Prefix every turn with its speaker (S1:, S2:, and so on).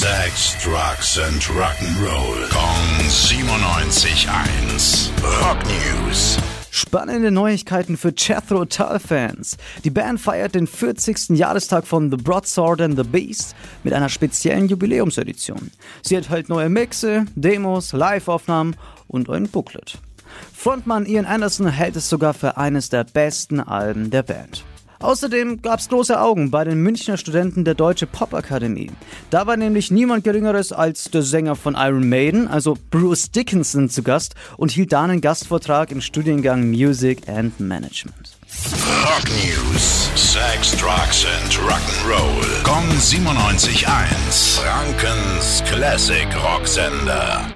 S1: Sex, Drugs and Rock'n'Roll. Kong 97.1. Rock News.
S2: Spannende Neuigkeiten für Jethro Tull-Fans. Die Band feiert den 40. Jahrestag von The Broadsword and the Beast mit einer speziellen Jubiläumsedition. Sie enthält neue Mixe, Demos, Live-Aufnahmen und ein Booklet. Frontmann Ian Anderson hält es sogar für eines der besten Alben der Band. Außerdem gab es große Augen bei den Münchner Studenten der Deutsche Popakademie. Da war nämlich niemand Geringeres als der Sänger von Iron Maiden, also Bruce Dickinson, zu Gast und hielt da einen Gastvortrag im Studiengang Music and Management.
S1: Rock News. Sex, Drugs and Rock'n'Roll. Kong 97.1. Frankens Classic Rocksender.